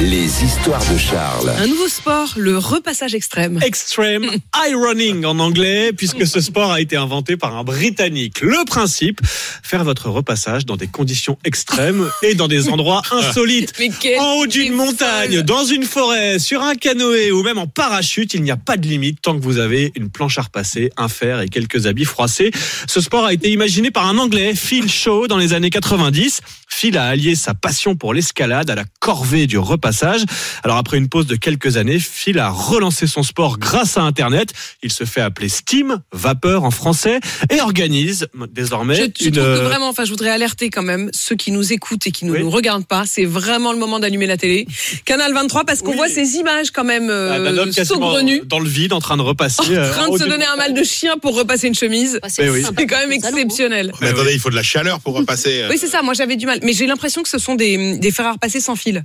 Les histoires de Charles. Un nouveau sport, le repassage extrême. Extreme High Running en anglais, puisque ce sport a été inventé par un Britannique. Le principe, faire votre repassage dans des conditions extrêmes et dans des endroits insolites. En haut d'une montagne, folle. dans une forêt, sur un canoë ou même en parachute, il n'y a pas de limite tant que vous avez une planche à repasser, un fer et quelques habits froissés. Ce sport a été imaginé par un Anglais, Phil Shaw, dans les années 90. Phil a allié sa passion pour l'escalade à la corvée du repassage. Alors après une pause de quelques années, Phil a relancé son sport grâce à Internet. Il se fait appeler Steam, vapeur en français, et organise désormais Je, je une... trouve que vraiment, enfin, je voudrais alerter quand même ceux qui nous écoutent et qui ne Oui. nous regardent pas. C'est vraiment le moment d'allumer la télé. Canal 23, parce qu'on Oui. voit ces images quand même Ah, euh, quasiment saugrenues. dans le vide en train de repasser. En euh, train de se donner un mal de chien pour repasser une chemise. Mais oui. C'est quand même exceptionnel. Mais attendez, il faut de la chaleur pour repasser. euh. Oui, c'est ça. Moi, j'avais du mal. Mais j'ai l'impression que ce sont des, des fers à repasser sans fil.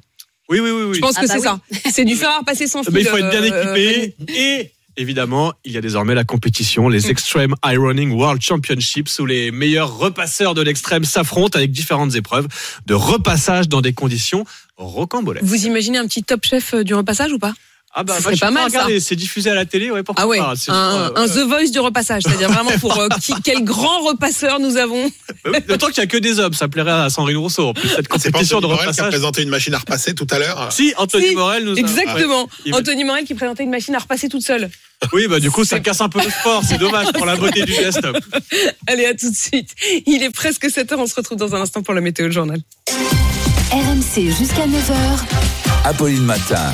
Oui, oui, oui. oui. Je pense Ah que bah c'est oui. ça. C'est du fer à repasser sans fil. Mais il faut être bien euh, équipé et évidemment, il y a désormais la compétition, les Extreme High Running World Championships où les meilleurs repasseurs de l'extrême s'affrontent avec différentes épreuves de repassage dans des conditions rocambolesques. Vous imaginez un petit top chef euh, du repassage ou pas? Ah bah, Ce bah, pas mal, regarder, c'est diffusé à la télé, ouais, pourquoi Ah ouais, pas, c'est- un, euh, un The Voice du repassage, c'est-à-dire vraiment pour euh, qui- quel grand repasseur nous avons. bah oui, D'autant qu'il n'y a que des hommes, ça plairait à Sandrine Rousseau en plus cette C'est pas compétition de Anthony Morel qui a repassage. présenté une machine à repasser tout à l'heure. Si, Anthony Si, Morel nous a... Exactement. Anthony Morel qui présentait une machine à repasser toute seule. Oui, bah du coup, ça casse un peu le sport, c'est dommage pour la beauté du geste. Allez, à tout de suite. Il est presque 7h, on se retrouve dans un instant pour la météo le journal. RMC jusqu'à 9h. Apolline Matin.